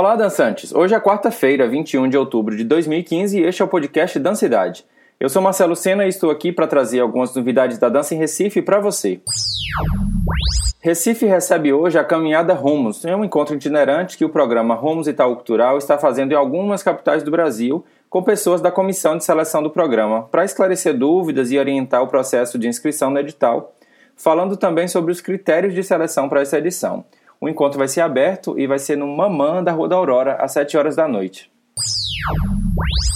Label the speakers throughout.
Speaker 1: Olá, dançantes! Hoje é quarta-feira, 21 de outubro de 2015 e este é o podcast Dancidade. Eu sou Marcelo Sena e estou aqui para trazer algumas novidades da dança em Recife para você. Recife recebe hoje a Caminhada Rumos, é um encontro itinerante que o programa Rumos Itaú Cultural está fazendo em algumas capitais do Brasil com pessoas da comissão de seleção do programa, para esclarecer dúvidas e orientar o processo de inscrição no edital, falando também sobre os critérios de seleção para essa edição. O encontro vai ser aberto e vai ser no Mamã da Rua da Aurora, às 7 horas da noite.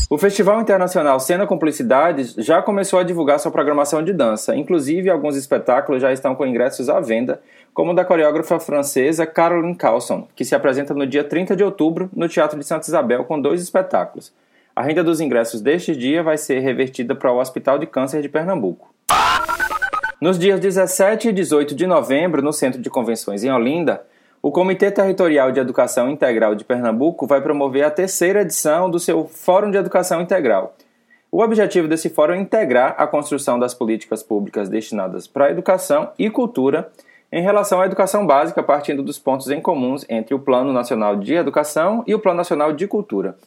Speaker 1: O Festival Internacional Cena Cumplicidades já começou a divulgar sua programação de dança. Inclusive, alguns espetáculos já estão com ingressos à venda, como o da coreógrafa francesa Caroline Carlson, que se apresenta no dia 30 de outubro no Teatro de Santa Isabel com dois espetáculos. A renda dos ingressos deste dia vai ser revertida para o Hospital de Câncer de Pernambuco. Nos dias 17 e 18 de novembro, no Centro de Convenções em Olinda, o Comitê Territorial de Educação Integral de Pernambuco vai promover a terceira edição do seu Fórum de Educação Integral. O objetivo desse fórum é integrar a construção das políticas públicas destinadas para a educação e cultura em relação à educação básica, partindo dos pontos em comuns entre o Plano Nacional de Educação e o Plano Nacional de Cultura.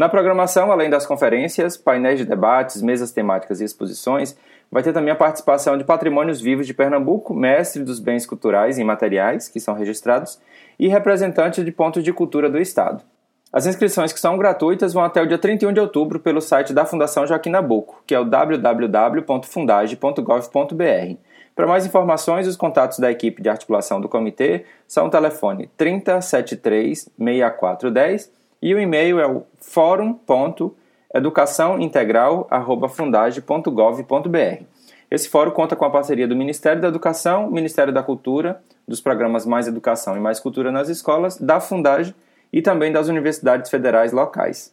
Speaker 1: Na programação, além das conferências, painéis de debates, mesas temáticas e exposições, vai ter também a participação de patrimônios vivos de Pernambuco, mestre dos bens culturais e imateriais, que são registrados, e representantes de pontos de cultura do Estado. As inscrições que são gratuitas vão até o dia 31 de outubro pelo site da Fundação Joaquim Nabuco, que é o www.fundage.gov.br. Para mais informações, os contatos da equipe de articulação do comitê são o telefone 3073 6410 e o e-mail é o fórum.educaçãointegral.fundage.gov.br. Esse fórum conta com a parceria do Ministério da Educação, Ministério da Cultura, dos programas Mais Educação e Mais Cultura nas escolas, da Fundage e também das universidades federais locais.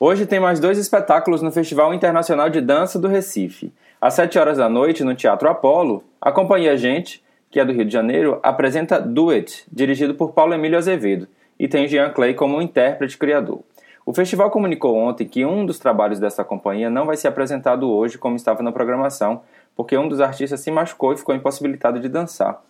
Speaker 1: Hoje tem mais dois espetáculos no Festival Internacional de Dança do Recife. Às 7 horas da noite, no Teatro Apolo, acompanhe a gente que é do Rio de Janeiro, apresenta Do It, dirigido por Paulo Emílio Azevedo, e tem Jean Clay como intérprete criador. O festival comunicou ontem que um dos trabalhos dessa companhia não vai ser apresentado hoje como estava na programação, porque um dos artistas se machucou e ficou impossibilitado de dançar.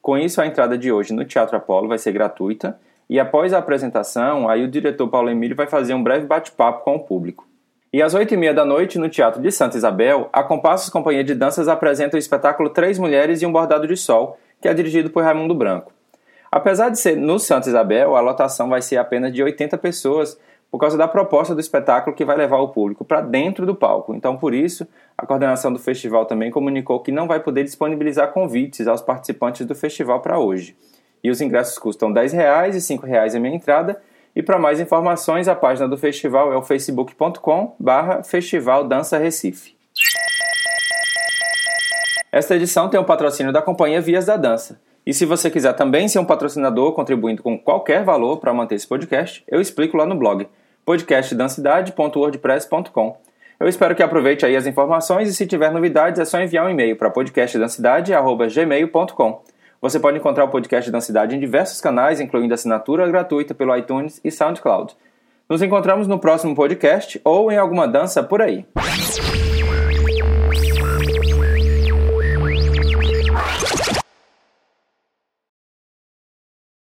Speaker 1: Com isso, a entrada de hoje no Teatro Apolo vai ser gratuita, e após a apresentação, aí o diretor Paulo Emílio vai fazer um breve bate-papo com o público. E às oito e meia da noite, no Teatro de Santa Isabel, a Compassos Companhia de Danças apresenta o espetáculo Três Mulheres e um Bordado de Sol, que é dirigido por Raimundo Branco. Apesar de ser no Santa Isabel, a lotação vai ser apenas de 80 pessoas, por causa da proposta do espetáculo que vai levar o público para dentro do palco. Então, por isso, a coordenação do festival também comunicou que não vai poder disponibilizar convites aos participantes do festival para hoje. E os ingressos custam R$ 10 e R$ 5,00 a meia entrada e para mais informações, a página do festival é o facebook.com barra Festival Dança Recife. Esta edição tem o um patrocínio da companhia Vias da Dança. E se você quiser também ser um patrocinador contribuindo com qualquer valor para manter esse podcast, eu explico lá no blog podcastdancidade.wordpress.com. Eu espero que aproveite aí as informações e se tiver novidades é só enviar um e-mail para podcastdancidade.gmail.com. Você pode encontrar o podcast da Cidade em diversos canais, incluindo assinatura gratuita pelo iTunes e SoundCloud. Nos encontramos no próximo podcast ou em alguma dança por aí.